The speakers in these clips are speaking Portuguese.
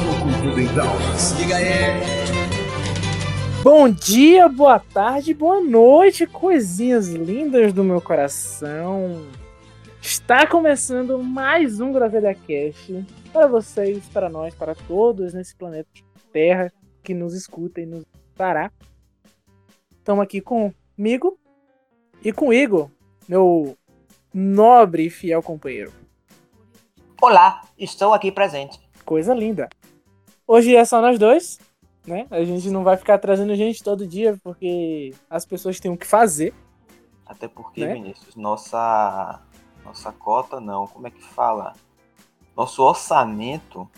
Cultura aí. Bom dia, boa tarde, boa noite, coisinhas lindas do meu coração. Está começando mais um Groselha Cast para vocês, para nós, para todos nesse planeta Terra que nos escuta e nos fará. Estamos aqui comigo e com o Igor, meu nobre e fiel companheiro. Olá, estou aqui presente. Coisa linda. Hoje é só nós dois, né? A gente não vai ficar trazendo gente todo dia porque as pessoas têm o que fazer. Até porque, Né? Vinícius, nossa nossa cota não, como é que fala? Nosso orçamento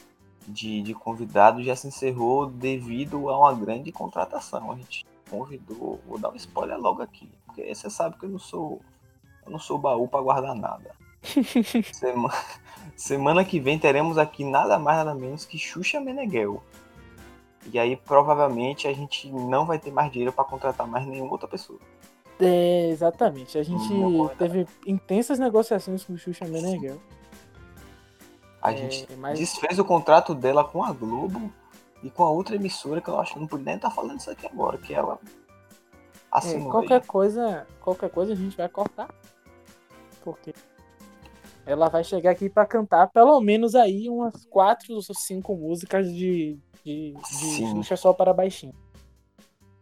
de, de convidados já se encerrou devido a uma grande contratação. A gente convidou, vou dar um spoiler logo aqui, porque você sabe que eu não sou eu não sou baú para guardar nada. Sema- Semana que vem teremos aqui nada mais nada menos que Xuxa Meneghel. E aí provavelmente a gente não vai ter mais dinheiro para contratar mais nenhuma outra pessoa. É, exatamente. A gente Hum, teve intensas negociações com o Xuxa Meneghel. A É, gente mas- desfez o contrato dela com a Globo e com a outra emissora que eu acho que não podia nem estar falando isso aqui agora, que ela É, assinou. qualquer aí. coisa, qualquer coisa a gente vai cortar. Porque ela vai chegar aqui pra cantar pelo menos aí umas quatro ou cinco músicas de, de, de. Xuxa só para baixinho.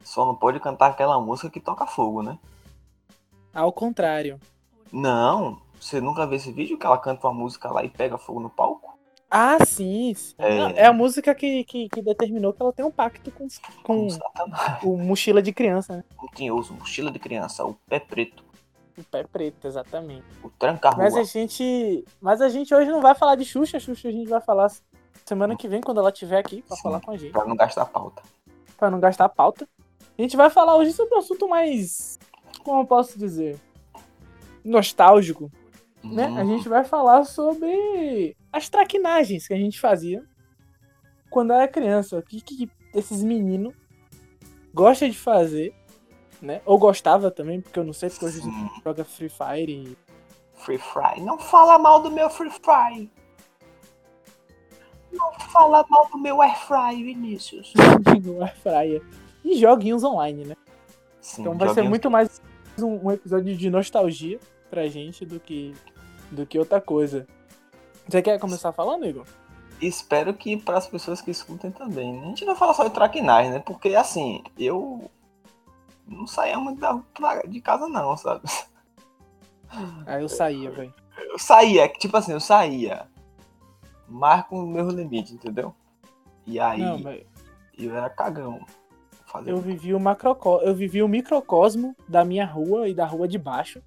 Só não pode cantar aquela música que toca fogo, né? Ao contrário. Não, você nunca viu esse vídeo que ela canta uma música lá e pega fogo no palco? Ah, sim. sim. É. Não, É, a música que, que, que determinou que ela tem um pacto com, com Com o mochila de criança, né? O tinhoso, mochila de criança, o pé preto, O pé preto, exatamente. o tranca-rua. Mas a gente. Mas a gente hoje não vai falar de Xuxa, Xuxa a gente vai falar semana que vem, quando ela estiver aqui pra Sim. falar com a gente. Pra não gastar pauta. Pra não gastar pauta. A gente vai falar hoje sobre um assunto mais. Como eu posso dizer? Nostálgico, né? A Hum, gente vai falar sobre as traquinagens que a gente fazia quando era criança. O que, que esses meninos gostam de fazer, né? Ou gostava também, porque eu não sei, porque hoje Sim. joga Free Fire e Free Fry. Não fala mal do meu Free Fry. Não fala mal do meu Air Fry, Vinícius. no Air Fryer. E joguinhos online, né? Sim, Então vai ser joguinhos- muito mais um, um episódio de nostalgia pra gente do que, do que outra coisa. Você quer começar falando, Igor? Espero que para as pessoas que escutem também. né? A gente não fala só de traquinagem, né? Porque assim, eu não saía muito de casa não, sabe? Aí eu saía, velho. Eu saía, tipo assim, eu saía. Mas com o meu limite, entendeu? E aí Não, mas eu era cagão. Eu vivi o macroco... eu vivi o microcosmo da minha rua e da rua de baixo.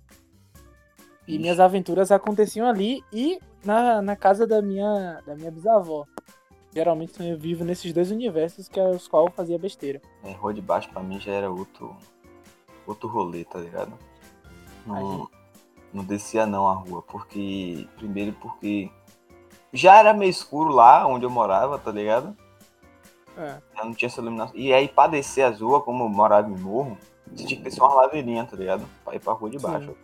E Ixi. minhas aventuras aconteciam ali e na, na casa da minha, da minha bisavó. Geralmente eu vivo nesses dois universos que é os quais eu fazia besteira. É, rua de baixo pra mim já era outro outro rolê, tá ligado? Não, Aí. não descia não a rua, porque primeiro porque já era meio escuro lá onde eu morava, tá ligado? É. Já não tinha essa iluminação. E aí pra descer as ruas, como eu morava em morro, você tinha que descer uma laveirinha, tá ligado? Pra ir pra rua de baixo.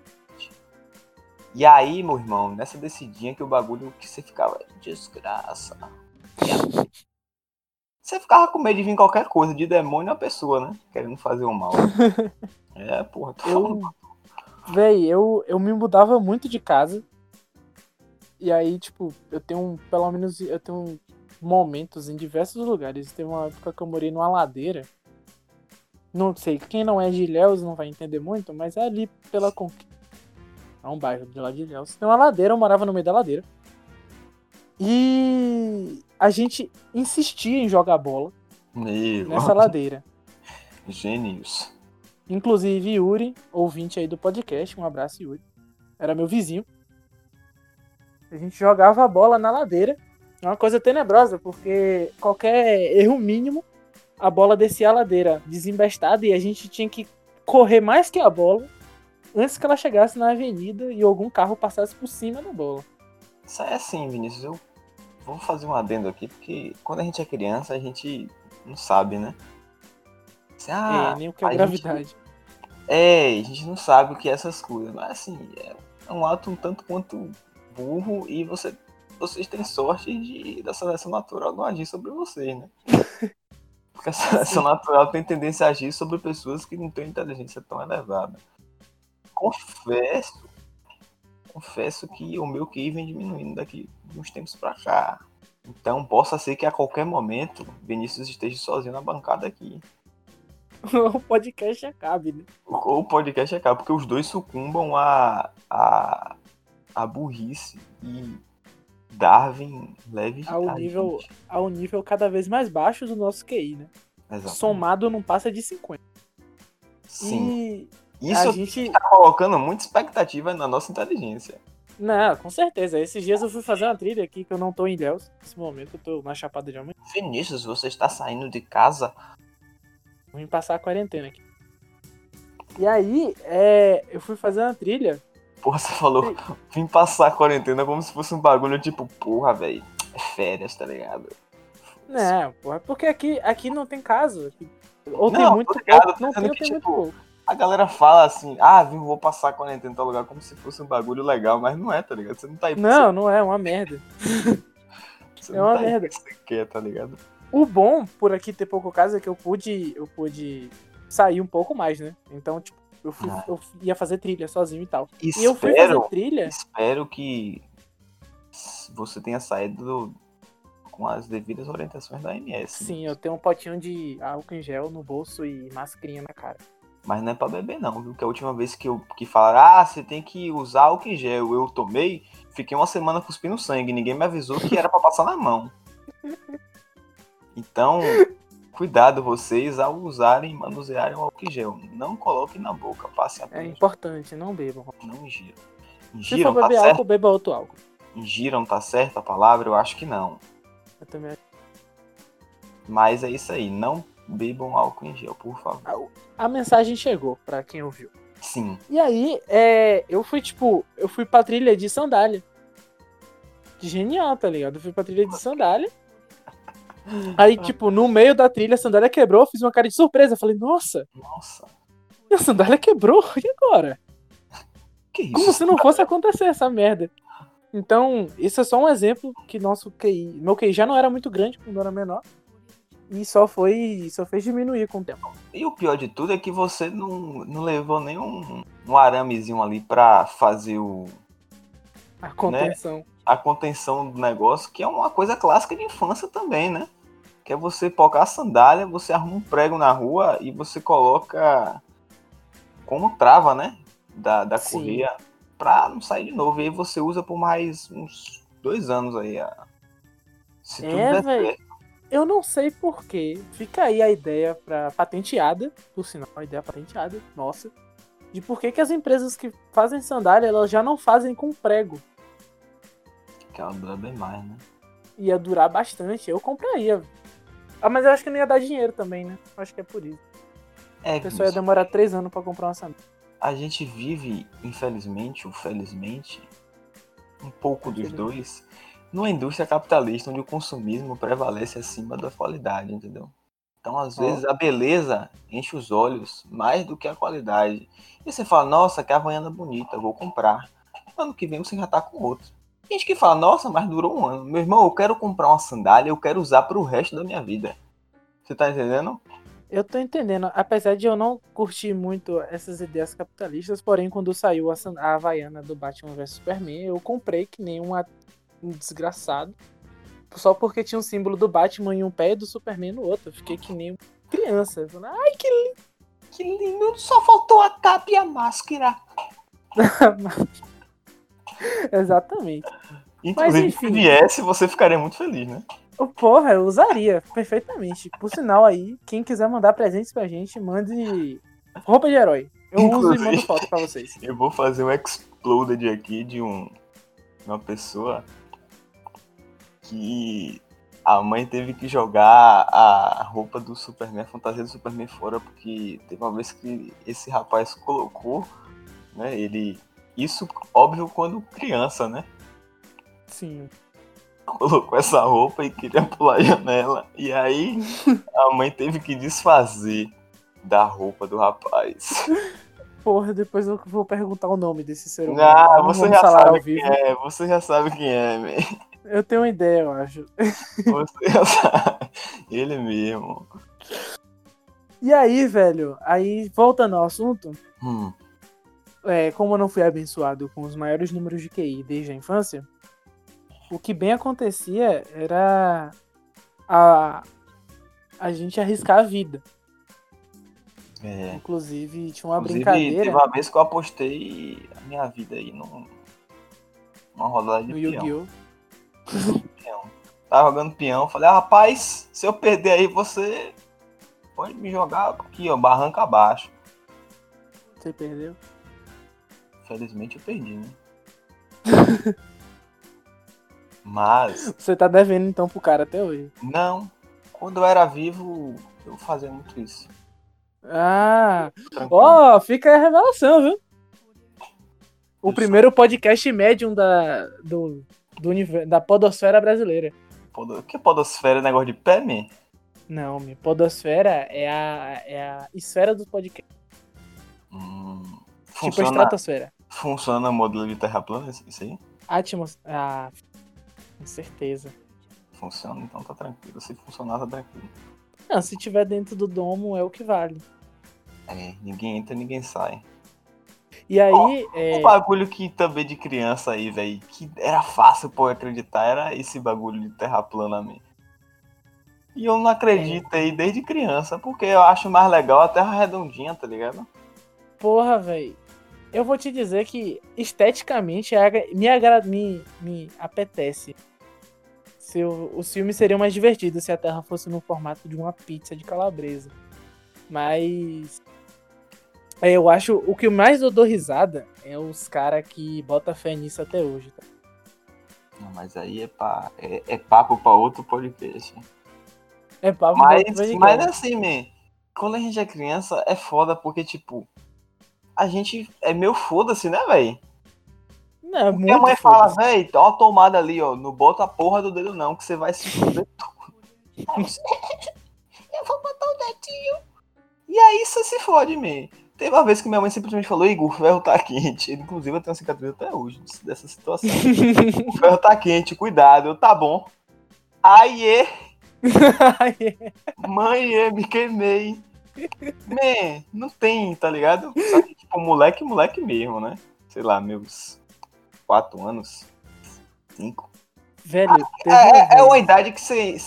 E aí, meu irmão, nessa descidinha que o bagulho que você ficava, desgraça. Você ficava com medo de vir qualquer coisa, de demônio a pessoa, né? Querendo fazer o mal. É, porra, tô falando. Eu, véi, eu, eu me mudava muito de casa. E aí, tipo, eu tenho um, pelo menos, eu tenho momentos em diversos lugares. Teve uma época que eu morei numa ladeira. Não sei, quem não é de Ilhéus não vai entender muito, mas é ali pela Conquista. É um bairro de lá de Ilhéus. Tem uma ladeira, eu morava no meio da ladeira. E a gente insistia em jogar bola Meu, nessa ladeira. gênios. Inclusive, Yuri, ouvinte aí do podcast, um abraço, Yuri. Era meu vizinho. A gente jogava a bola na ladeira. É uma coisa tenebrosa, porque qualquer erro mínimo, a bola descia a ladeira desembestada e a gente tinha que correr mais que a bola antes que ela chegasse na avenida e algum carro passasse por cima da bola. Isso é assim, Vinícius. Eu vou fazer um adendo aqui, porque quando a gente é criança, a gente não sabe, né? Assim, ah, é, nem o que é a gente- gravidade. É, a gente não sabe o que é essas coisas, mas assim, é um ato um tanto quanto burro e você vocês têm sorte de da seleção natural não agir sobre vocês, né? Porque a seleção natural tem tendência a agir sobre pessoas que não têm inteligência tão elevada. Confesso, confesso que o meu QI vem diminuindo daqui uns tempos pra cá. Então possa ser que a qualquer momento Vinícius esteja sozinho na bancada aqui. o podcast acabe, né? O podcast acabe, porque os dois sucumbam a, a, a burrice e Darwin leve ao nível, ao nível cada vez mais baixo do nosso QI, né? Exatamente. Somado não passa de 50. Sim. E Isso a gente tá colocando muita expectativa na nossa inteligência. Não, com certeza. Esses dias eu fui fazer uma trilha aqui que eu não tô em Ilhéus. Nesse momento eu tô na Chapada de Amanhã. Vinícius, você está saindo de casa? Vim passar a quarentena aqui. E aí, é, eu fui fazer uma trilha Porra, você falou, vim passar a quarentena como se fosse um bagulho tipo, porra, velho, é férias, tá ligado? Não, porra, porque aqui, aqui não tem caso. Ou não, tem muito ligado, pouco, não tem, tem tipo, muito pouco. A galera fala assim, ah, vim, vou passar a quarentena em tal lugar como se fosse um bagulho legal, mas não é, tá ligado? Você não tá aí Não, você... não é, é uma merda. É uma tá merda. Você quer, tá ligado? O bom por aqui ter pouco caso é que eu pude, eu pude sair um pouco mais, né? Então, tipo, eu, fui, ah. eu ia fazer trilha sozinho e tal. Espero, e eu fui fazer trilha. Espero que você tenha saído com as devidas orientações da MS. Né? Sim, eu tenho um potinho de álcool em gel no bolso e mascarinha na cara. Mas não é pra beber não, viu? Que a última vez que, eu, que falaram, ah, você tem que usar álcool em gel, eu tomei, fiquei uma semana cuspindo sangue, ninguém me avisou que era para passar na mão. Então, Cuidado vocês ao usarem e manusearem o álcool gel. Não coloquem na boca, passem apenas. É importante, não bebam. Não ingiram. Ingiram, Se for beber tá álcool, certo? beba outro álcool. Ingiram, tá certo a palavra? Eu acho que não. Eu também Mas é isso aí, não bebam álcool em gel, por favor. A, a mensagem chegou para quem ouviu. Sim. E aí, é, eu fui, tipo, eu fui pra trilha de sandália. Genial, tá ligado? Eu fui pra trilha de sandália. Aí, ah. tipo, no meio da trilha a sandália quebrou, fiz uma cara de surpresa. Falei, nossa. Nossa. A sandália quebrou, e agora? Que isso? Como se não fosse acontecer essa merda. Então, isso é só um exemplo que nosso QI. Meu QI já não era muito grande quando era menor. E só foi. Só fez diminuir com o tempo. E o pior de tudo é que você não, não levou nenhum um aramezinho ali pra fazer o. A contenção. Né? A contenção do negócio, que é uma coisa clássica de infância também, né? que é você pocar a sandália, você arruma um prego na rua e você coloca como trava, né? Da, da correia pra não sair de novo. E aí você usa por mais uns dois anos aí. Se tudo é, velho. Eu não sei porquê. Fica aí a ideia pra patenteada, por sinal, a ideia patenteada, nossa. De por que, que as empresas que fazem sandália, elas já não fazem com prego. Que ela dura bem mais, né? Ia durar bastante. Eu compraria. Ah, mas eu acho que não ia dar dinheiro também, né? Acho que é por isso. É, a pessoa ia demorar três anos para comprar uma sandália. A gente vive, infelizmente ou felizmente, um pouco dos dois, numa indústria capitalista onde o consumismo prevalece acima da qualidade, entendeu? Então, às vezes, a beleza enche os olhos mais do que a qualidade. E você fala, nossa, que havaiana bonita, vou comprar. Ano que vem você já tá com outro. Tem gente que fala, nossa, mas durou um ano. Meu irmão, eu quero comprar uma sandália, eu quero usar pro resto da minha vida. Você tá entendendo? Eu tô entendendo. Apesar de eu não curtir muito essas ideias capitalistas, porém, quando saiu a, a Havaiana do Batman vs Superman, eu comprei que nem um desgraçado. Só porque tinha um símbolo do Batman em um pé e do Superman no outro. Eu fiquei que nem criança. Falei, Ai, que lindo! Que lindo! Só faltou a capa e a máscara. Exatamente. Inclusive, Mas, enfim, se viesse, você ficaria muito feliz, né? Porra, eu usaria perfeitamente. Por sinal aí, quem quiser mandar presentes pra gente, mande roupa de herói. Eu Inclusive, uso e mando foto pra vocês. Eu vou fazer um exploded aqui de um, uma pessoa que a mãe teve que jogar a roupa do Superman, a fantasia do Superman fora, porque teve uma vez que esse rapaz colocou, né, ele isso, óbvio, quando criança, né? Sim. Colocou essa roupa e queria pular a janela. E aí a mãe teve que desfazer da roupa do rapaz. Porra, depois eu vou perguntar o nome desse ser humano. Ah, você já sabe quem é, você já sabe quem é, man. Eu tenho uma ideia, eu acho. Ele mesmo. E aí, velho, aí voltando ao assunto, Hum, é, como eu não fui abençoado com os maiores números de QI desde a infância, o que bem acontecia era a, a gente arriscar a vida. é. Inclusive, tinha uma Inclusive, brincadeira teve uma vez que eu apostei a minha vida aí num, numa rodada de no. Yu-Gi-Oh! Peão. Tava jogando peão, falei, ah, rapaz, se eu perder aí, você pode me jogar aqui, ó, barranca abaixo. Você perdeu? Felizmente eu perdi, né? Mas, Você tá devendo então pro cara até hoje. não, quando eu era vivo, eu fazia muito isso. Ah! Ó, fica aí a revelação, viu? O primeiro podcast médium da, do, do univer- da podosfera brasileira. Podo- Que podosfera é negócio de pé, man? Não, minha podosfera é a, é a esfera do podcast. Hum, Tipo a funciona, estratosfera. funciona modelo de terra plana, isso aí? Atmos... Ah, com certeza. Funciona, então tá tranquilo. Se funcionar, tá tranquilo. Não, se tiver dentro do domo é o que vale. É, ninguém entra, ninguém sai. E aí, é, Um bagulho que também de criança aí, velho, que era fácil pô acreditar, era esse bagulho de terra plana mesmo. E eu não acredito aí desde criança, porque eu acho mais legal a terra redondinha, tá ligado? porra, velho. Eu vou te dizer que esteticamente agra- me, agra... me, me apetece. Se o- os filmes seriam mais divertidos se a Terra fosse no formato de uma pizza de calabresa. Mas. É, eu acho o que mais eu dou risada é os caras que bota fé nisso até hoje. tá? Não, mas aí é, pra, é, é papo pra outro podcast. É papo Mas, do podcast. mas assim, man, quando a gente é criança, é foda porque, tipo, a gente é meio foda-se, né, velho? Não, é Minha mãe fala, foda-se. véi, ó a tomada ali, ó. Não bota a porra do dedo, não, que você vai se fuder todo. Aí você, Eu vou botar o dedinho. E aí você se fode, man. Teve uma vez que minha mãe simplesmente falou, Igor, o ferro tá quente. Inclusive eu tenho uma cicatriz até hoje dessa situação. o ferro tá quente, cuidado, eu, tá bom. Aí, mãe, eu me queimei. Man, não tem, tá ligado? Só que, tipo, moleque, moleque mesmo, né? Sei lá, meus quatro anos, cinco. Velho, teve É, uma é- é uma idade que você,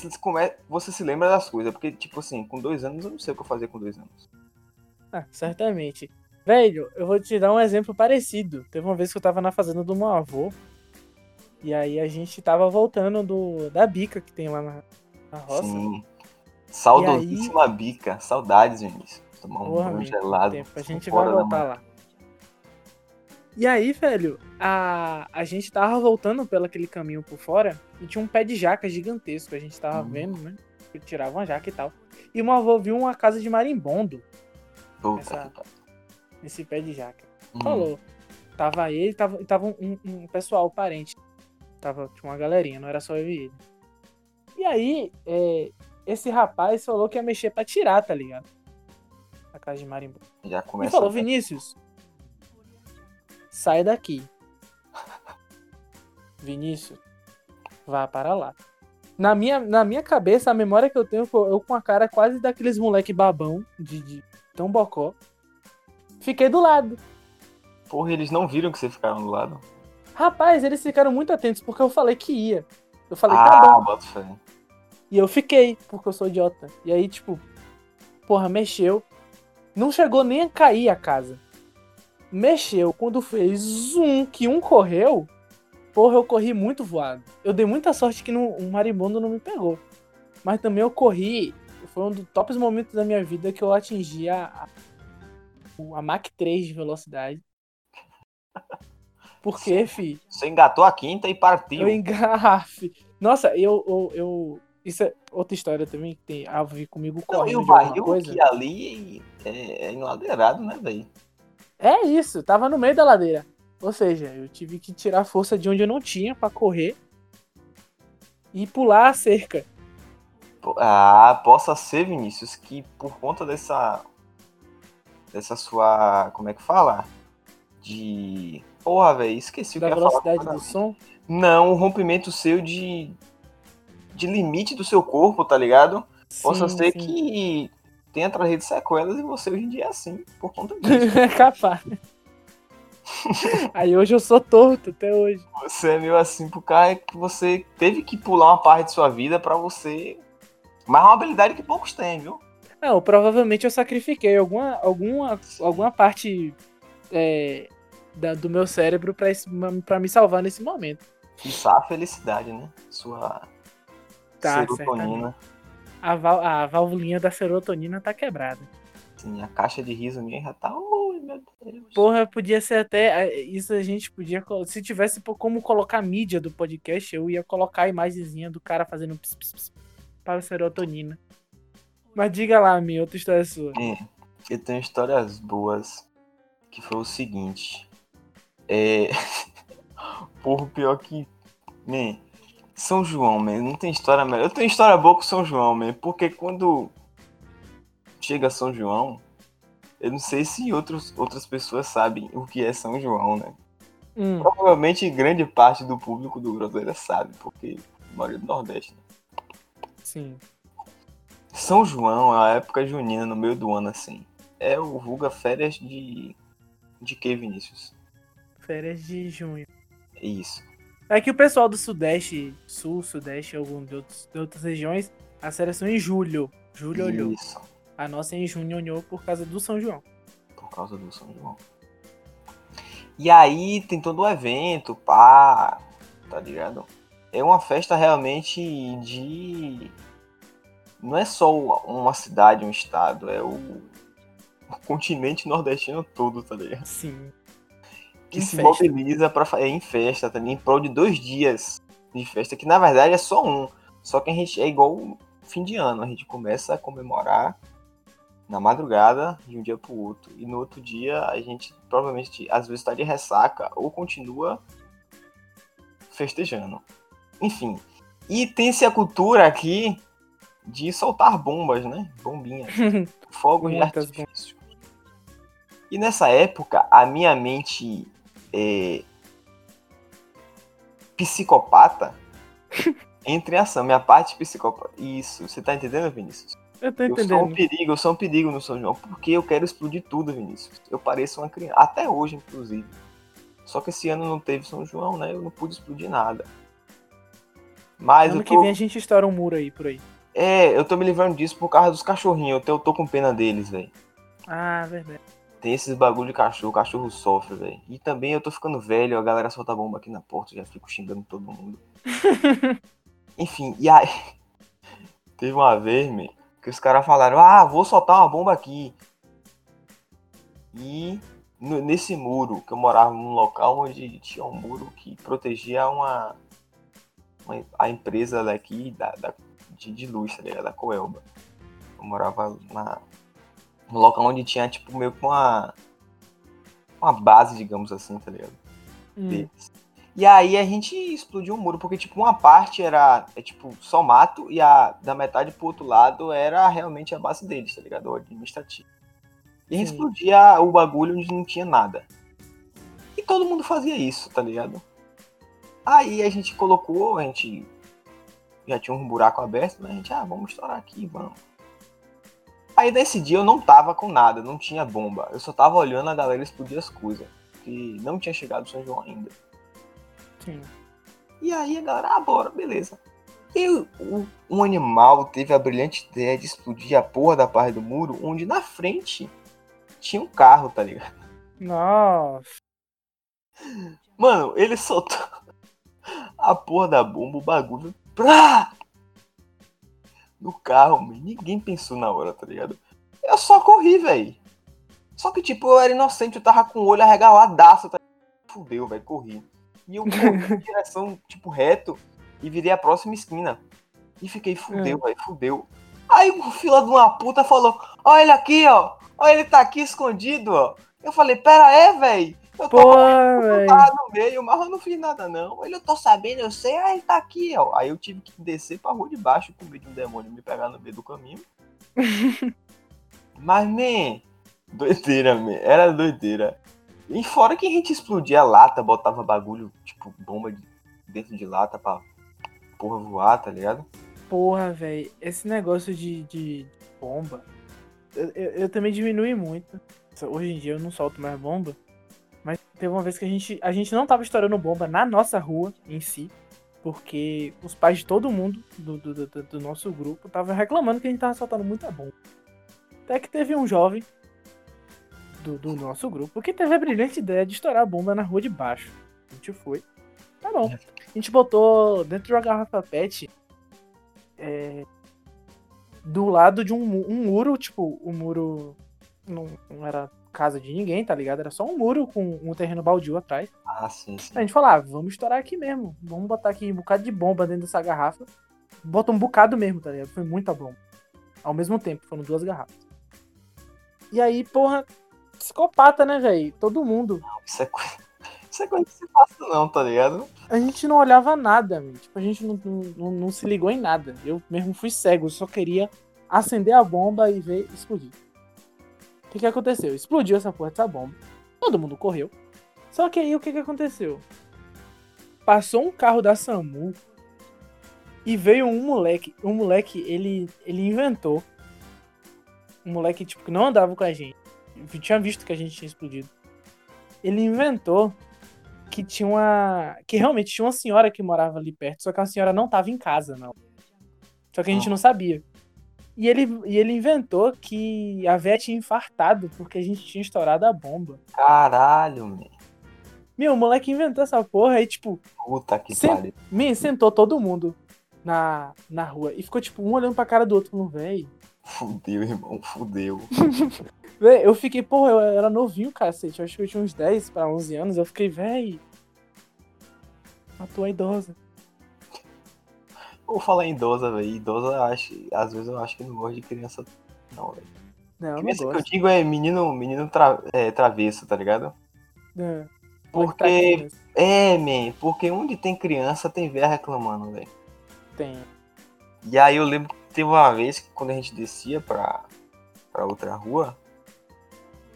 você se lembra das coisas. Porque, tipo assim, com dois anos eu não sei o que eu fazia com dois anos. Ah, certamente. Velho, eu vou te dar um exemplo parecido. Teve uma vez que eu tava na fazenda do meu avô. E aí a gente tava voltando do, da bica que tem lá na, na roça. Sim. Saudosíssima bica. Saudades, Vinícius. Tomar um Porra, banho gelado. tempo. A gente vai voltar lá. E aí, velho, a, a gente tava voltando pelo aquele caminho por fora e tinha um pé de jaca gigantesco. A gente tava Hum. vendo, né? Que tirava uma jaca e tal. E o meu avô viu uma casa de marimbondo Puta que nesse pé de jaca. Hum. falou. Tava ele, tava, e tava um, um pessoal, parente. Tava, tinha uma galerinha, não era só eu e ele. E aí, é, esse rapaz falou que ia mexer pra tirar, tá ligado? A casa de marimbondo. Já E começa. falou, Vinícius, sai daqui. Vinícius, vá para lá. Na minha, na minha cabeça, a memória que eu tenho foi eu com a cara quase daqueles moleque babão, de, de tão bocó. Fiquei do lado. Porra, eles não viram que vocês ficaram do lado. Rapaz, eles ficaram muito atentos porque eu falei que ia. Eu falei, tá bom. ah, bota fé. E eu fiquei, porque eu sou idiota. E aí, tipo, porra, mexeu. Não chegou nem a cair a casa. Mexeu. Quando fez zoom, que um correu, porra, eu corri muito voado. Eu dei muita sorte que não, um marimbondo não me pegou. Mas também eu corri. Foi um dos tops momentos da minha vida que eu atingi a, a, Mach 3 de velocidade. Porque, fi, Você engatou a quinta e partiu. eu engarrafe. Nossa, eu, eu, eu- Isso é outra história também que tem a ver comigo Não, e o barril coisa. que ali é, é enladeirado, né, velho? É isso, tava no meio da ladeira. Ou seja, eu tive que tirar força de onde eu não tinha pra correr e pular a cerca. Ah, possa ser, Vinícius, que por conta dessa. dessa sua. como é que fala? De Porra, velho, esqueci da o que ia falar. velocidade do som. Não, um rompimento seu de. de limite do seu corpo, tá ligado? Possa Sim, ser sim. que tenha trazido sequelas e você hoje em dia é assim, por conta disso. É capaz. Aí hoje eu sou torto, até hoje. você é meio assim pro cara que você teve que pular uma parte de sua vida pra você. Mas é uma habilidade que poucos têm, viu? Não, provavelmente eu sacrifiquei alguma, alguma, alguma parte é, da- do meu cérebro pra me salvar nesse momento. Isso a felicidade, né? Sua Tá, serotonina. A, a valvulinha da serotonina tá quebrada. Assim, a caixa de riso minha já tá. Ui, meu Deus. Porra, podia ser até. é, Isso a gente podia. Se tivesse como colocar mídia do podcast, eu ia colocar a imagenzinha do cara fazendo ps, ps, ps para a serotonina. Mas diga lá, minha outra história sua. É, eu tenho histórias boas. Que foi o seguinte. É. Porra, pior que. Man, São João, man, não tem história melhor. Eu tenho história boa com São João, man, porque quando chega São João, eu não sei se outros, outras pessoas sabem o que é São João, né? Hum, Provavelmente grande parte do público do Groselha sabe, porque mora do Nordeste. né? Sim. São João é a época junina no meio do ano, assim. É o vulga férias de. De que, Vinícius? Férias de junho. Isso. É que o pessoal do Sudeste, Sul, Sudeste, algum de, outros, de outras regiões, as férias são em julho. Julho olhou. Isso. A nossa é em junho olhou por causa do São João. Por causa do São João. E aí tem todo o evento, pá, tá ligado? É uma festa realmente de. Não é só uma cidade, um estado, é o, o continente nordestino todo, tá ligado? Sim. Que Em se festa. mobiliza pra, é, em festa também, em prol de dois dias de festa, que na verdade é só um. Só que a gente é igual fim de ano, a gente começa a comemorar na madrugada de um dia pro outro. E no outro dia a gente provavelmente às vezes tá de ressaca ou continua festejando. Enfim. E tem-se a cultura aqui de soltar bombas, né? Bombinhas. Fogos de artifício. E nessa época, a minha mente é, psicopata entra em ação. Minha parte psicopata. Isso, você tá entendendo, Vinícius? Eu tô Eu sou um entendendo. perigo, eu sou um perigo no São João, porque eu quero explodir tudo, Vinícius. Eu pareço uma criança, até hoje, inclusive. Só que esse ano não teve São João, né? Eu não pude explodir nada. Mas Ano eu que tô, vem a gente estoura um muro aí por aí. é, eu tô me livrando disso por causa dos cachorrinhos. Eu tô, eu tô com pena deles, velho. Ah, verdade. Tem esses bagulho de cachorro, o cachorro sofre, velho. E também eu tô ficando velho, a galera solta bomba aqui na porta, já fico xingando todo mundo. Enfim, e aí. Teve uma vez, man, que os caras falaram: Ah, vou soltar uma bomba aqui. E nesse muro, que eu morava num local onde tinha um muro que protegia uma. Uma- a empresa daqui da, da- de, de luz, tá ligado? Da Coelba. Eu morava na, um local onde tinha, tipo, meio que uma. Uma base, digamos assim, tá ligado? Hum. E aí a gente explodiu o muro, porque, tipo, uma parte era, é, tipo, só mato e a da metade pro outro lado era realmente a base deles, tá ligado? O administrativo. E a gente Sim. explodia o bagulho onde não tinha nada. E todo mundo fazia isso, tá ligado? Aí a gente colocou, a gente já tinha um buraco aberto, mas a gente, ah, vamos estourar aqui, vamos. Aí nesse dia eu não tava com nada, não tinha bomba. Eu só tava olhando a galera explodir as coisas. Que não tinha chegado o São João ainda. sim. E aí a galera, ah, bora, beleza. E o- um animal teve a brilhante ideia de explodir a porra da parte do muro, onde na frente tinha um carro, tá ligado? Nossa. Mano, ele soltou a porra da bomba, o bagulho. Plá! No carro, mano. Ninguém pensou na hora, tá ligado? Eu só corri, velho. Só que, tipo, eu era inocente, eu tava com o olho arregaladaço. Tá... Fudeu, velho, corri. E eu corri em direção, tipo, reto e virei a próxima esquina. E fiquei, fudeu, velho, fudeu. Aí o fila de uma puta falou: Ó, ele aqui, ó. Ó, ele tá aqui escondido, ó. Eu falei: Pera aí, velho. Eu Pô, tava no meio, mas eu não fiz nada, não. Ele, eu tô sabendo, eu sei, ah, ele tá aqui, ó. Aí eu tive que descer pra rua de baixo com medo de um demônio me pegar no meio do caminho. mas, man, doideira, man. Era doideira. E fora que a gente explodia lata, botava bagulho, tipo, bomba de- dentro de lata pra porra voar, tá ligado? Porra, velho, esse negócio de, de bomba, eu, eu, eu também diminui muito. Hoje em dia eu não solto mais bomba, mas teve uma vez que a gente, a gente não tava estourando bomba na nossa rua em si, porque os pais de todo mundo do, do, do, do nosso grupo estavam reclamando que a gente tava soltando muita bomba. Até que teve um jovem do, do nosso grupo que teve a brilhante ideia de estourar a bomba na rua de baixo. A gente foi. Tá bom. A gente botou dentro de uma garrafa PET é, do lado de um, um muro, tipo, o muro não, não era casa de ninguém, tá ligado? Era só um muro com um terreno baldio atrás. Ah, sim, sim. A gente falou, ah, vamos estourar aqui mesmo. Vamos botar aqui um bocado de bomba dentro dessa garrafa. Bota um bocado mesmo, tá ligado? Foi muita bomba. Ao mesmo tempo, foram duas garrafas. E aí, porra, psicopata, né, velho? Todo mundo. Isso é coisa. Isso é coisa que se passa não, tá ligado? A gente não olhava nada, meu. Tipo, a gente não, não, não- não se ligou em nada. Eu mesmo fui cego, eu só queria acender a bomba e ver explodir. O que que aconteceu? Explodiu essa porra dessa bomba. Todo mundo correu. Só que aí o que que aconteceu? Passou um carro da SAMU e veio um moleque. Um moleque, ele, ele inventou. Um moleque, tipo, que não andava com a gente. Eu tinha visto que a gente tinha explodido. Ele inventou que tinha uma. Que realmente tinha uma senhora que morava ali perto, só que a senhora não tava em casa, não. Só que a gente não sabia. E ele, e ele inventou que a véia tinha infartado porque a gente tinha estourado a bomba. Caralho, man. Meu, o moleque inventou essa porra e, tipo, Puta que Sim. pariu. me sentou todo mundo na, na rua. E ficou, tipo, um olhando pra cara do outro, falando, véi. Fudeu, irmão, fudeu. Véi, eu fiquei, porra, eu era novinho, cacete. Eu acho que eu tinha uns 10 pra 11 anos. Eu fiquei, véi. Matou a idosa. Vou falar em idosa, velho. Idosa, acho, às vezes eu acho que não gosto de criança. Não, velho. Não, eu não Criança que eu digo é menino, menino tra- é, travesso, tá ligado? É. Porque- É, man, porque onde tem criança tem véia reclamando, velho. Tem. E aí eu lembro que teve uma vez que quando a gente descia pra, pra outra rua,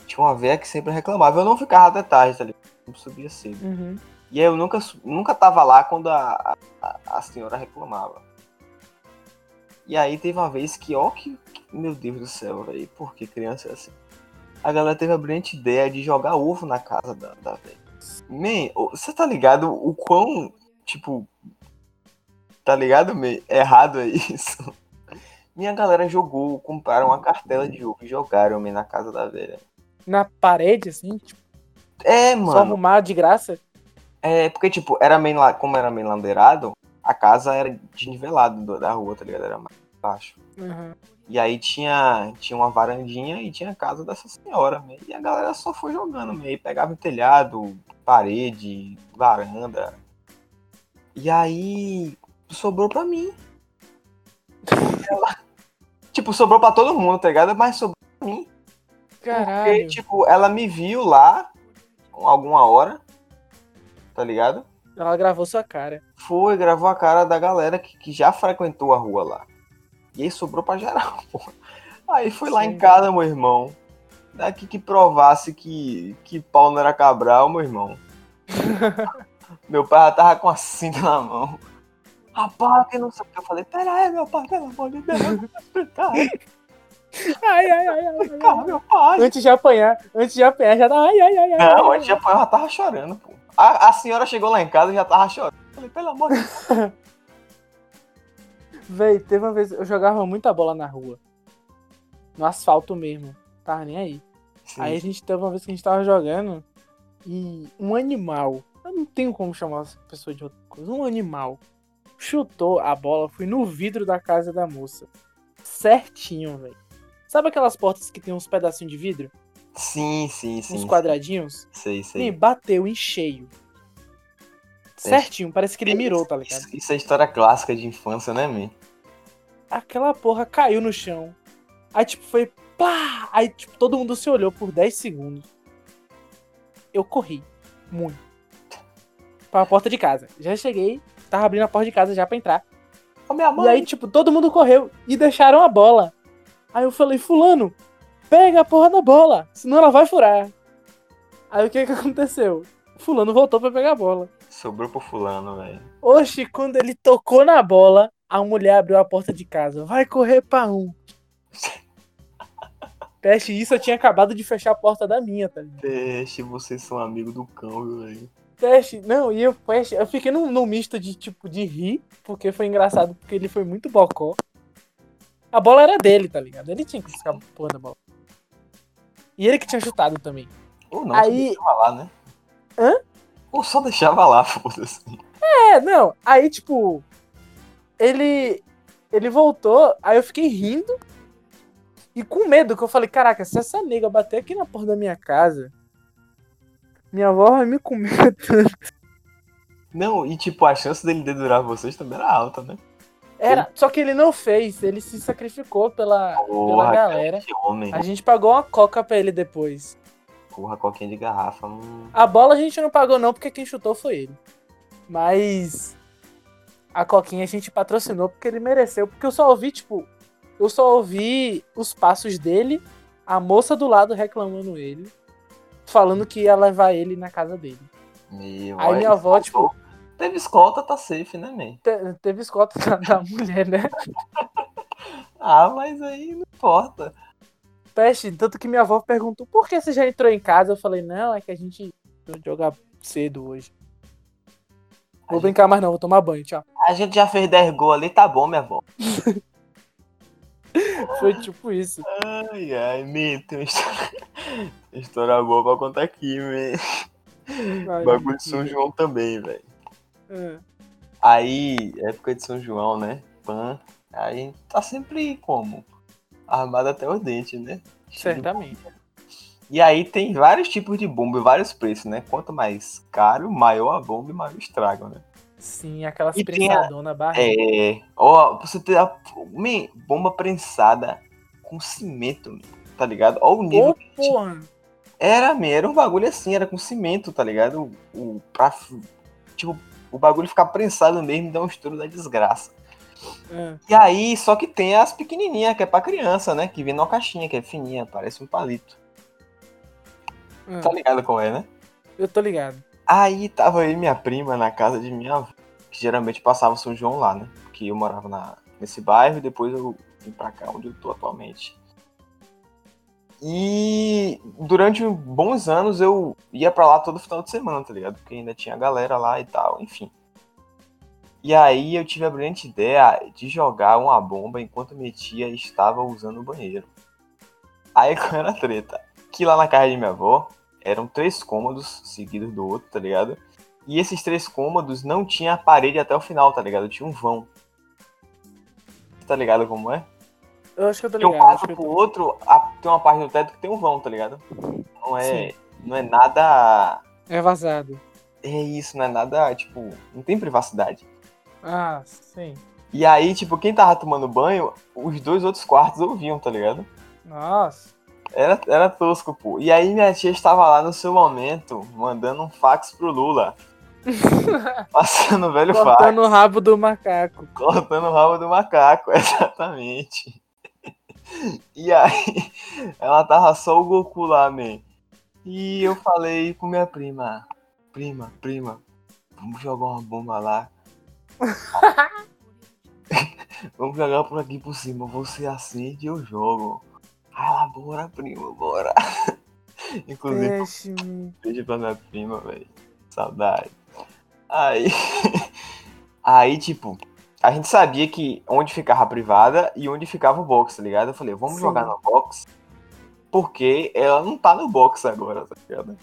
tinha uma véia que sempre reclamava. Eu não ficava até tarde, tá ligado? Eu subia cedo. Uhum. E aí eu nunca, nunca tava lá quando a, a, a senhora reclamava. E aí teve uma vez que, ó, que, meu Deus do céu, velho, por que criança é assim? A galera teve a brilhante ideia de jogar ovo na casa da, da velha. Man, você tá ligado o quão, tipo, tá ligado, man? Errado é isso. Minha galera jogou, compraram uma cartela de ovo e jogaram, man, na casa da velha. Na parede, assim, tipo, É, só mano. arrumar de graça. É, porque, tipo, era meio, como era meio landeirado, a casa era desnivelada da rua, tá ligado? Era mais baixo. Uhum. E aí tinha, tinha uma varandinha e tinha a casa dessa senhora, né? E a galera só foi jogando, meio pegava em telhado, parede, varanda. E aí sobrou pra mim. Ela- tipo, sobrou pra todo mundo, tá ligado? Mas sobrou pra mim. Porque, Caralho. tipo, ela me viu lá alguma hora, tá ligado? Ela gravou sua cara. Foi, gravou a cara da galera que, que já frequentou a rua lá. E aí sobrou pra geral, porra. Aí lá Sim. em casa, meu irmão. Daqui que provasse que, que pau não era Cabral, meu irmão. meu pai já tava com a cinta na mão. Rapaz, que não sei o que. Eu falei, pera aí, meu pai, pelo amor de Deus, explicar. Ai, ai, ai, ai, Calma, meu pai. Antes de apanhar, antes de apanhar, já tá. Ai, ai, ai, ai. Não, ai, antes de apanhar, eu já tava chorando, pô. A, a senhora chegou lá em casa e já tava chorando. Falei, pelo amor de Deus. Véi, teve uma vez, eu jogava muita bola na rua. No asfalto mesmo. Tava nem aí. Sim. Aí a gente teve uma vez que a gente tava jogando e um animal. Eu não tenho como chamar essa pessoa de outra coisa. Um animal chutou a bola, foi no vidro da casa da moça. Certinho, velho. Sabe aquelas portas que tem uns pedacinhos de vidro? sim, sim, sim. uns sim. quadradinhos? Sei, Me sei. bateu em cheio. Certinho, parece que ele mirou, tá ligado? Isso, isso é história clássica de infância, né, man? aquela porra caiu no chão. Aí, tipo, foi pá! Aí, tipo, todo mundo se olhou por 10 segundos. Eu corri. Muito. Pra porta de casa. Já cheguei, tava abrindo a porta de casa já pra entrar. Ô, minha E aí, tipo, todo mundo correu e deixaram a bola. Aí eu falei, fulano, pega a porra da bola, senão ela vai furar. Aí o que que aconteceu? Fulano voltou pra pegar a bola. Sobrou pro fulano, velho. Oxe, quando ele tocou na bola, a mulher abriu a porta de casa. Vai correr pra um. Peste, isso eu tinha acabado de fechar a porta da minha, tá ligado? Peste, vocês são amigos do cão, velho? Peste, não, e eu, Peste, eu fiquei num, num misto de tipo de rir, porque foi engraçado, porque ele foi muito bocó. A bola era dele, tá ligado? Ele tinha que a porra da bola. E ele que tinha chutado também. Ou não, Aí- lá, né? Hã? Ou só deixava lá, foda-se. É, não. Aí, tipo, ele. Ele voltou, aí eu fiquei rindo. E com medo, que eu falei, caraca, se essa nega bater aqui na porta da minha casa, minha avó vai me comer tanto. Não, e tipo, a chance dele dedurar vocês também era alta, né? Era, só que ele não fez, ele se sacrificou pela, pela Porra, galera. que homem. A gente pagou uma coca pra ele depois. Porra, coquinha de garrafa. Hum. A bola a gente não pagou não, porque quem chutou foi ele. Mas a coquinha a gente patrocinou porque ele mereceu. Porque eu só ouvi, tipo, eu só ouvi os passos dele, a moça do lado reclamando ele, falando que ia levar ele na casa dele. Meu, Aí olha, minha avó, tipo, Teve escolta, tá safe, né, man? te- teve escolta da, da mulher, né? Ah, mas aí não importa. Peste, tanto que minha avó perguntou por que você já entrou em casa. Eu falei, não, é que a gente jogar cedo hoje. Vou A brincar mais não, vou tomar banho, tchau. A gente já fez 10 gols ali, tá bom, minha avó. Foi tipo isso. Ai, ai, uma história, boa pra contar aqui. Ai, Bagulho de São João também, velho. É. Aí, época de São João, né? Pan. Aí a gente tá sempre como? Armado até os dentes, né? Certamente. E aí tem vários tipos de bomba e vários preços, né? Quanto mais caro, maior a bomba e maior o estrago, né? Sim, aquelas E tem a- prensadona barra. É. Ó, você ter a man, bomba prensada com cimento, man, tá ligado? Ó o nível. Era, man, era um bagulho assim, era com cimento, tá ligado? O, o, pra, tipo, o bagulho ficar prensado mesmo dá um estouro da desgraça. É. E aí, só que tem as pequenininhas, que é pra criança, né? Que vem numa caixinha, que é fininha, parece um palito. É. Tá ligado qual é, né? Eu tô ligado. Aí tava eu e minha prima na casa de minha avó, que geralmente passava São João lá, né? Porque eu morava na, nesse bairro e depois eu vim pra cá onde eu tô atualmente. E durante bons anos eu ia pra lá todo final de semana, tá ligado? Porque ainda tinha galera lá e tal, enfim. E aí eu tive a brilhante ideia de jogar uma bomba enquanto minha tia estava usando o banheiro. Aí qual era a treta? Que lá na casa de minha avó eram três cômodos seguidos do outro, tá ligado? E esses três cômodos não tinha a parede até o final, tá ligado? Tinha um vão. Tá ligado como é? Eu acho que eu tô De um ligado. Quarto que eu pro tô... outro, a- tem uma parte do teto que tem um vão, tá ligado? Não é, Sim. não é nada. É vazado. É isso, não é nada, tipo, não tem privacidade. Ah, sim. E aí, tipo, quem tava tomando banho, os dois outros quartos ouviam, tá ligado? Nossa. Era, era tosco, pô. E aí minha tia estava lá no seu momento, mandando um fax pro Lula. Passando o velho fax. Cortando o rabo do macaco. Cortando o rabo do macaco, exatamente. E aí, ela tava só o Goku lá, man. E eu falei com minha prima, prima, prima, vamos jogar uma bomba lá. vamos jogar por aqui por cima, você acende e eu jogo. Aí ela, bora, prima, bora. Inclusive, Peixe-me. Beijo pra minha prima, velho. Saudade. Aí. Aí, tipo, a gente sabia que onde ficava a privada e onde ficava o box, tá ligado? Eu falei, vamos Sim. jogar no box. Porque ela não tá no box agora, tá ligado?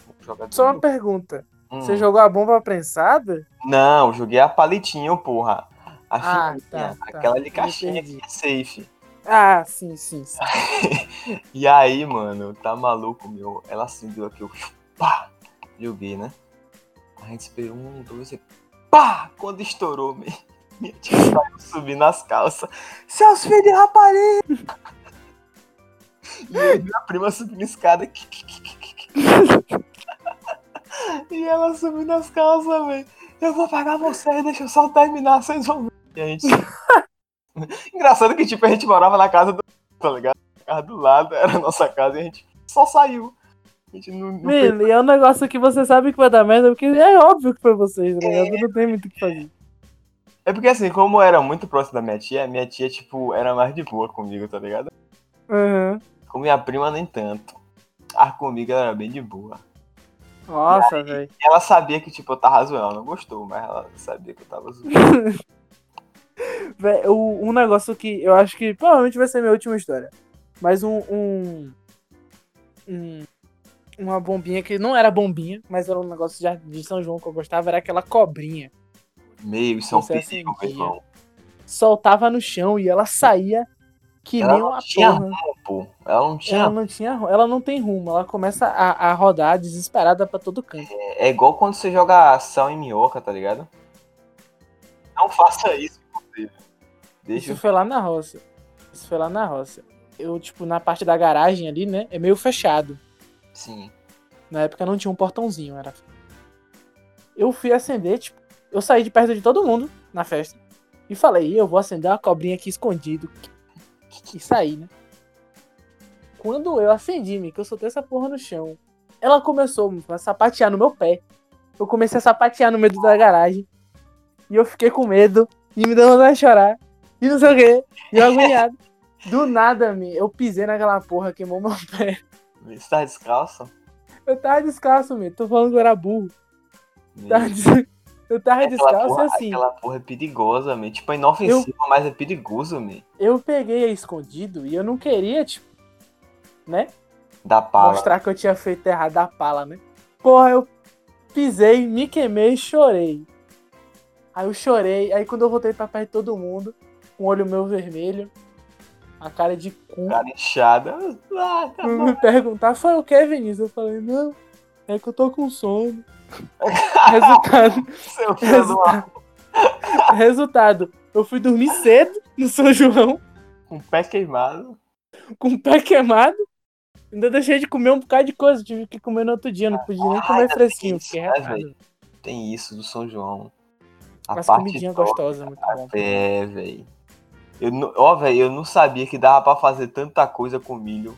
Só uma pergunta. Hum. Você jogou a bomba prensada? Não, joguei a palitinho, porra. A Ah, fininha, tá, tá. aquela de Me caixinha que é safe. Ah, sim, sim, sim. E aí, mano, tá maluco, meu. Ela acendeu aqui, eu pá, joguei, né? A gente esperou um, dois e pá! Quando estourou, me- minha tia saiu subindo as calças. Seus filhos de rapariga! E eu e minha prima subindo escada. E ela subindo as calças, velho. Eu vou pagar vocês, deixa eu só terminar, vocês vão ver. E a gente. Engraçado que, tipo, a gente morava na casa do. Tá ligado? A casa do lado era a nossa casa e a gente só saiu. A gente não, não e é um negócio que você sabe que vai dar merda, porque é óbvio que foi vocês, tá ligado? Não tem muito o que fazer. É porque assim, como eu era muito próximo da minha tia, minha tia, tipo, era mais de boa comigo, tá ligado? Uhum. Com minha prima, nem tanto. Ah, comigo ela era bem de boa. Nossa, velho. Ela sabia que, tipo, eu tava zoando. Ela não gostou, mas ela sabia que eu tava zoando. Vé, Um negócio que eu acho que provavelmente vai ser minha última história. Mas um. um, um- uma bombinha que não era bombinha, mas era um negócio de, de São João que eu gostava, era aquela cobrinha. Meio, isso é um perigo, meu irmão. Soltava no chão e ela saía que Ela nem uma porra. Pô. Ela não tinha. Ela não tinha, ela não tem rumo, ela começa a, a rodar desesperada pra todo canto. É igual quando você joga ação em minhoca, tá ligado? Não faça isso, inclusive. Deixa Isso foi lá na roça. Isso foi lá na roça. Eu, tipo, na parte da garagem ali, né? É meio fechado. Sim. Na época não tinha um portãozinho, era. Eu fui acender, tipo, eu saí de perto de todo mundo na festa. E falei, eu vou acender uma cobrinha aqui escondido. E saí, né? Quando eu acendi, me que eu soltei essa porra no chão, ela começou a sapatear no meu pé. Eu comecei a sapatear no meio da garagem. E eu fiquei com medo. E me deu vontade de chorar. E não sei o quê. E eu agoniado. Do nada, me, eu pisei naquela porra, queimou meu pé. Você tá descalço? Eu tava descalço, me. Tô falando que eu era burro. Tava Meu. des- Eu tava descalço porra, assim. aquela porra é perigosa, man. Tipo, é inofensiva, mas é perigoso, man. Eu peguei escondido e eu não queria, tipo, né? Da pala. Mostrar que eu tinha feito errado da pala, né? Porra, eu pisei, me queimei e chorei. Aí eu chorei, aí quando eu voltei pra perto de todo mundo, com o olho meu vermelho, a cara de cu, Cara inchada. Ah, tá me perguntar, foi o que, Vinícius? Eu falei, não, é que eu tô com sono. Resultado, Seu resultado, resultado, eu fui dormir cedo no São João, Com o pé queimado. com o pé queimado. Ainda deixei de comer um bocado de coisa, tive que comer no outro dia, não podia nem Ah, comer fresquinho, tem isso, fiquei né, velho? Tem isso do São João. A Mas parte comidinha top. gostosa, muito bom. É, velho. Eu, não- ó, velho, eu não sabia que dava pra fazer tanta coisa com milho.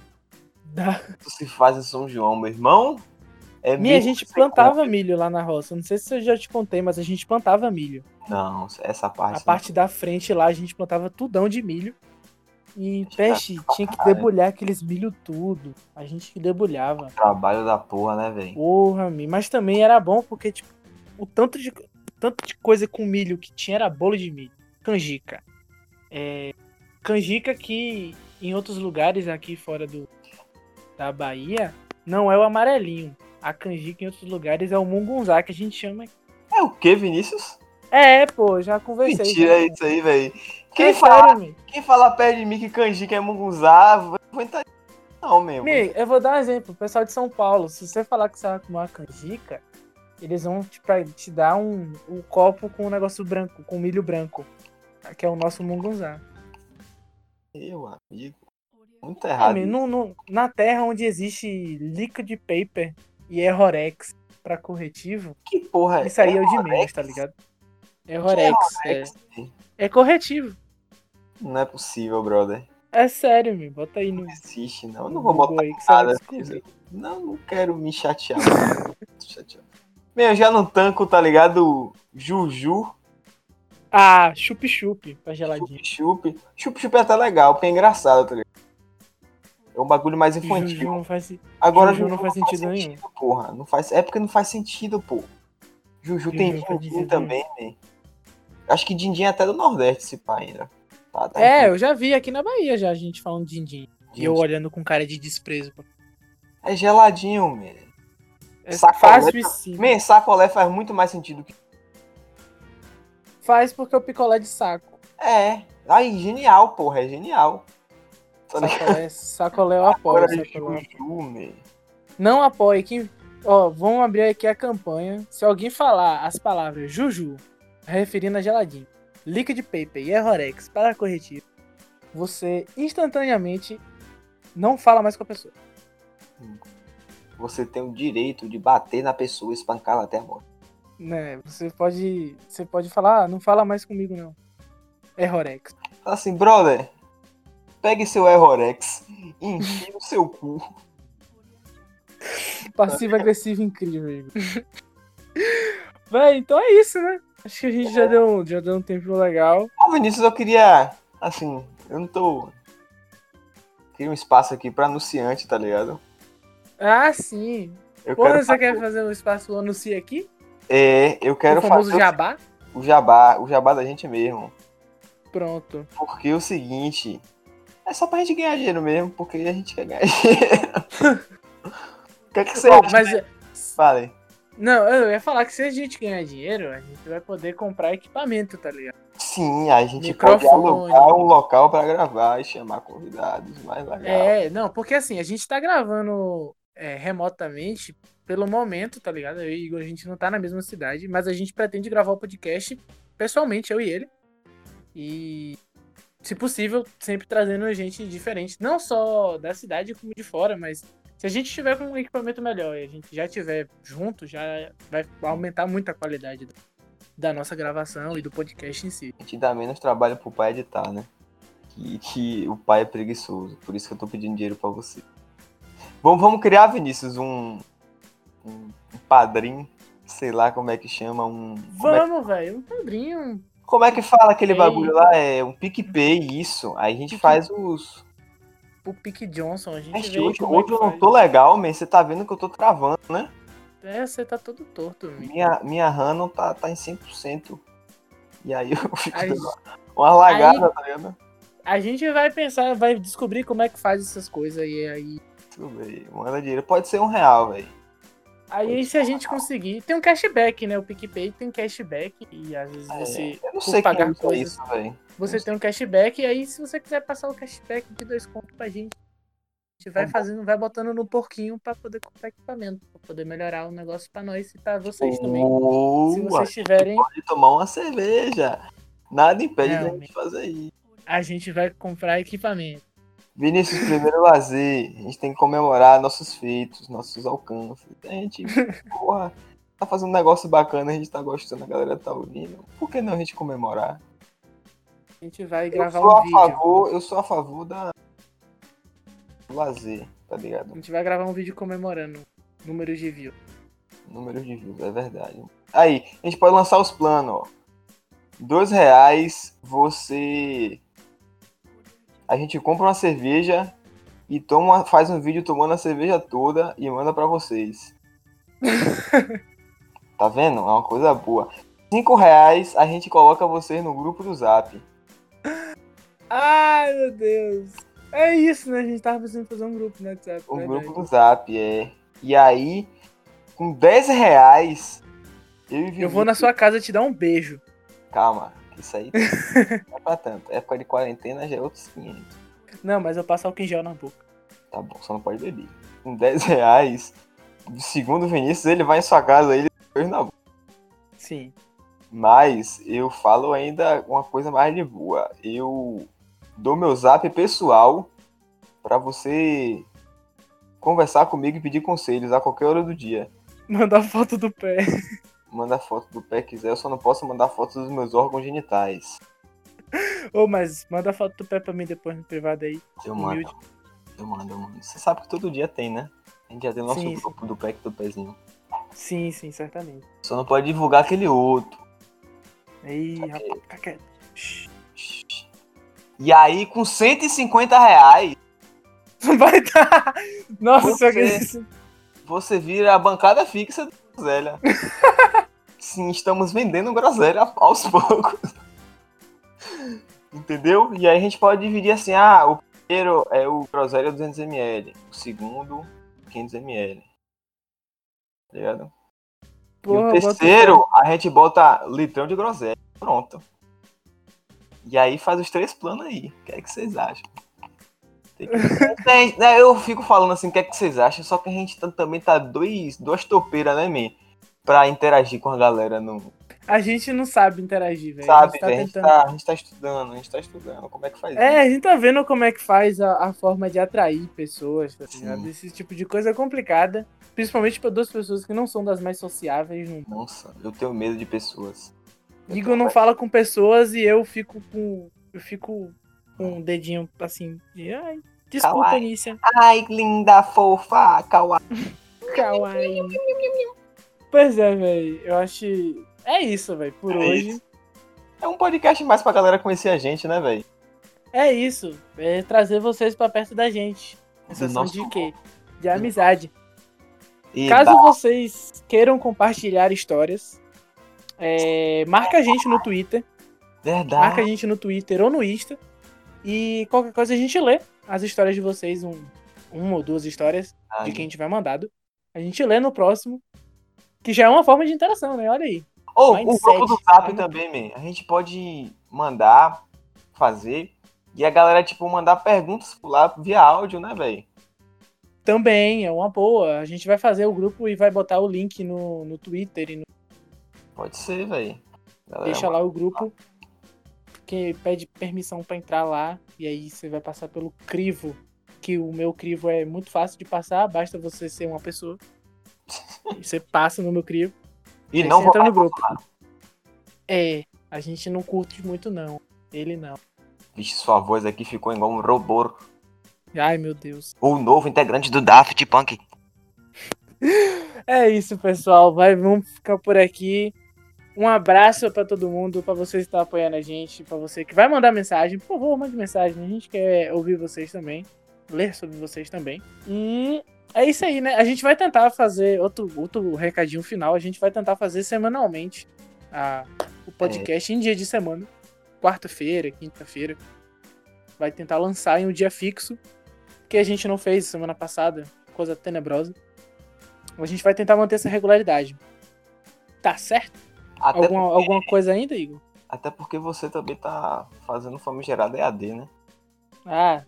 Dá. Isso se faz em São João, meu irmão. É Minha, a gente plantava compra. milho lá na roça. Não sei se eu já te contei, mas a gente plantava milho. Não, essa parte. A parte da frente lá, a gente plantava tudão de milho. E peixe tinha que debulhar aqueles milho tudo. A gente que debulhava. Trabalho da porra, né, velho? Porra, mi. Mas também era bom porque, tipo, o tanto de, o tanto de coisa com milho que tinha era bolo de milho. Canjica. É, canjica que em outros lugares aqui fora do, da Bahia não é o amarelinho. A canjica em outros lugares é o mungunzá que a gente chama. É o que, Vinícius? É, pô, já conversei. Mentira já. é isso aí, velho. É Quem, fala, sério, quem fala perto de mim que canjica é munguzá, vou entrar. Não, mesmo. Eu vou dar um exemplo. O pessoal de São Paulo, se você falar que você vai comer uma canjica, eles vão te, pra- te dar um, um copo com um negócio branco, com milho branco. Que é o nosso mungunzá. Meu amigo. Muito É, errado. no- no- na terra onde existe liquid paper e errorex pra corretivo, Que porra é isso aí é o de menos, tá ligado? Errorex, é, Errorex? é corretivo. Não é possível, brother. É sério, mi. Bota aí no Não existe, não. Eu não vou botar aí nada. Não, não quero me chatear. não. Meu, eu já não tanco, tá ligado? Juju, Ah, chup-chup pra geladinho. chup-chup. Chup-chup é até legal, porque é engraçado, tá ligado? É um bagulho mais Juju infantil. não faz Agora Juju Juju não faz sentido nenhum. porra. Não faz... É porque não faz sentido, pô. Juju, Juju tem não sentido também, né? Acho que din-din é até do Nordeste, esse pá ainda. Tá, tá É, incrível. eu já vi aqui na Bahia já a gente falando de din-din. E eu olhando com cara de desprezo. É geladinho, man. É Sacolé fácil tá-. Man, sacolé faz muito mais sentido que. Faz porque o picolé de saco. É. Aí, genial, porra. É genial. Sacolé, sacolé eu apoio. Agora, sacolé. Juju. Não apoie. Quem... Ó, vamos abrir aqui a campanha. Se alguém falar as palavras Juju, referindo a geladinho, Liquid Paper e Errorex para corretivo, você instantaneamente não fala mais com a pessoa. Você tem o direito de bater na pessoa e espancá-la até a morte. Né? Você pode. Você pode falar, ah, não fala mais comigo, não. Errorex. Fala assim, brother. Pegue seu Errorex e enfie no seu cu. Passivo agressivo incrível, Igor. Véi, então é isso, né? Acho que a gente já deu, já deu um tempo legal. Ô, Vinícius, eu queria. Assim, eu não tô. Queria um espaço aqui pra anunciante, tá ligado? Ah, sim. Eu quero você quer fazer um espaço anuncia aqui? É, eu quero o famoso fazer jabá? o jabá, o jabá da gente mesmo. Pronto. Porque é o seguinte, é só pra gente ganhar dinheiro mesmo, porque a gente quer ganhar dinheiro. O que é que você Bom, acha? mas Falei. Não, eu ia falar que se a gente ganhar dinheiro, a gente vai poder comprar equipamento, tá ligado? Sim, a gente Microfone. pode alugar um local pra gravar e chamar convidados mais legal. É, não, porque assim, a gente tá gravando é, remotamente pelo momento, tá ligado? Eu e o Igor, a gente não tá na mesma cidade, mas a gente pretende gravar o podcast pessoalmente, eu e ele. E, se possível, sempre trazendo gente diferente, não só da cidade como de fora, mas se a gente tiver com um equipamento melhor e a gente já tiver junto, já vai aumentar muito a qualidade da- nossa gravação e do podcast em si. A gente dá menos trabalho pro pai editar, né? Que, que o pai é preguiçoso. Por isso que eu tô pedindo dinheiro pra você. Vamos, vamos criar, Vinícius, um, um, padrinho. Sei lá como é que chama. Um, como, é, Vamos, velho, um padrinho. como é que fala aquele Ei. bagulho lá? É um PicPay, isso. Aí a gente faz os. O Pique Johnson, a gente vê hoje, hoje eu não faz. tô legal, man. Você tá vendo que eu tô travando, né? É, você tá todo torto, amigo. Minha, minha RAM não tá, tá em 100%. E aí eu fico Aí- uma lagada, tá ligado? A gente vai pensar, vai descobrir como é que faz essas coisas e aí. Deixa eu ver. Manda dinheiro. Pode ser um real, velho. Aí se a gente conseguir. Tem um cashback, né? O PicPay tem cashback e às vezes você. É, eu não sei pagar coisas. isso, velho. Você tem um cashback, e aí se você quiser passar o cashback de dois contos pra gente, a gente vai bom. fazendo, vai botando no porquinho pra poder comprar equipamento, pra poder melhorar o negócio pra nós e pra vocês também. Se vocês tiverem, Pode tomar uma cerveja. Nada impede da Realmente. gente fazer isso. a gente vai comprar equipamento. Vinícius, primeiro lazer. A gente tem que comemorar nossos feitos, nossos alcances. A gente, porra, tá fazendo um negócio bacana, a gente tá gostando, a galera tá ouvindo. Por que não a gente comemorar? A gente vai Eu gravar sou um a vídeo. favor, eu sou a favor da lazer, tá ligado? A gente vai gravar um vídeo comemorando números de views. Número de views, é verdade. Aí, a gente pode lançar os planos, ó. Dois reais, você. A gente compra uma cerveja e toma, faz um vídeo tomando a cerveja toda e manda pra vocês. tá vendo? É uma coisa boa. Cinco reais, a gente coloca vocês no grupo do Zap. Ai, meu Deus. É isso, né? A gente tava pensando em fazer um grupo no WhatsApp. O grupo do Zap, é. E aí, com 10 reais, eu Eu vou na sua casa te dar um beijo. Calma, isso aí não é pra tanto. Época de quarentena já é outros 500. Não, mas eu passo álcool em gel na boca. Tá bom, só não pode beber. Com 10 reais, segundo o Vinícius, ele vai em sua casa ele depois na boca. Sim. Mas eu falo ainda uma coisa mais de boa. Eu dou meu zap pessoal pra você conversar comigo e pedir conselhos a qualquer hora do dia. Mandar foto do pé. Manda foto do pé quiser, eu só não posso mandar foto dos meus órgãos genitais. Ô, mas manda foto do pé pra mim depois no privado aí. Eu mando. Humilde. Eu mando, eu mando. Você sabe que todo dia tem, né? A gente já tem o nosso Sim, grupo do pack do pezinho. Sim, sim, certamente. Só não pode divulgar aquele outro. Aí, rapaz, fica quieto. E aí, com 150 reais, Vai dar. Nossa, Você- que. você vira a bancada fixa do Groselha. Sim, estamos vendendo Groselha aos poucos. Entendeu? E aí a gente pode dividir assim, ah, o primeiro é o Groselha 200ml, o segundo 500ml. Tá ligado? E o bota terceiro, a gente bota litrão de groselha. Pronto. E aí faz os três planos aí. O que é que vocês acham? Que- né, Eu fico falando assim, o que é que vocês acham? Só que a gente tá- também tá dois, duas topeiras, né, man? Pra interagir com a galera no. A gente não sabe interagir, velho. a Sabe, gente tá velho? a, gente tentando. tá, a gente tá estudando, a gente tá estudando. Como é que faz É, a gente tá vendo como é que faz a, a forma de atrair pessoas, tá ligado? Esse tipo de coisa é complicada. Principalmente pra duas pessoas que não são das mais sociáveis. Não. isso? Nossa, eu tenho medo de pessoas. Igor não fala com pessoas e eu fico com. Eu fico com um dedinho assim. De, ai, desculpa, Kawaii. Anícia. Ai, linda, fofa, kawaii. Kawaii. Pois é, velho. Eu acho. É isso, velho. Por É hoje. isso. É um podcast mais pra galera conhecer a gente, né, velho? É isso. É trazer vocês pra perto da gente. Sensação nosso de quê? De amizade. E Caso dá- vocês queiram compartilhar histórias, é, marca a gente no Twitter. Marca a Verdade. gente no Twitter ou no Insta. E qualquer coisa a gente lê as histórias de vocês, um, uma ou duas histórias de quem tiver mandado. A gente lê no próximo. Que já é uma forma de interação, né? Olha aí. Ou o Mindset, grupo do Zap também, man. A gente pode mandar, fazer, e a galera, tipo, mandar perguntas por lá via áudio, né, velho? Também é uma boa. A gente vai fazer o grupo e vai botar o link no, no Twitter e no- Pode ser, velho. deixa lá o grupo. Que pede permissão pra entrar lá. E aí você vai passar pelo crivo. Que o meu crivo é muito fácil de passar, basta você ser uma pessoa. Você passa no meu crivo. E não você entra no grupo. Bolsonaro. É, a gente não curte muito, não. Ele não. Vixe, sua voz aqui ficou igual um robô. Ai, meu Deus. O novo integrante do Daft Punk. É isso, pessoal. Vai, vamos ficar por aqui. Um abraço pra todo mundo, pra você que está apoiando a gente, pra você que vai mandar mensagem. Por favor, mande mensagem. A gente quer ouvir vocês também, ler sobre vocês também. E é isso aí, né? A gente vai tentar fazer outro, outro recadinho final. A gente vai tentar fazer semanalmente a- o podcast em dia de semana. Quarta-feira, quinta-feira. Vai tentar lançar em um dia fixo, que a gente não fez semana passada. Coisa tenebrosa. A gente vai tentar manter essa regularidade. Tá certo? Até, Alguma, porque, alguma coisa ainda, Igor? até porque você também tá fazendo famigerado EAD, né? Ah,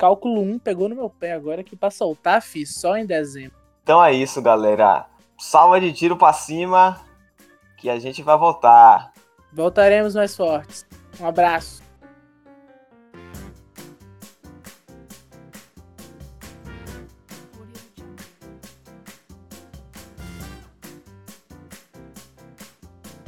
cálculo 1 pegou no meu pé agora que pra soltar, fiz só em dezembro. Então é isso, galera. Salva de tiro pra cima, que a gente vai voltar. Voltaremos mais fortes. Um abraço.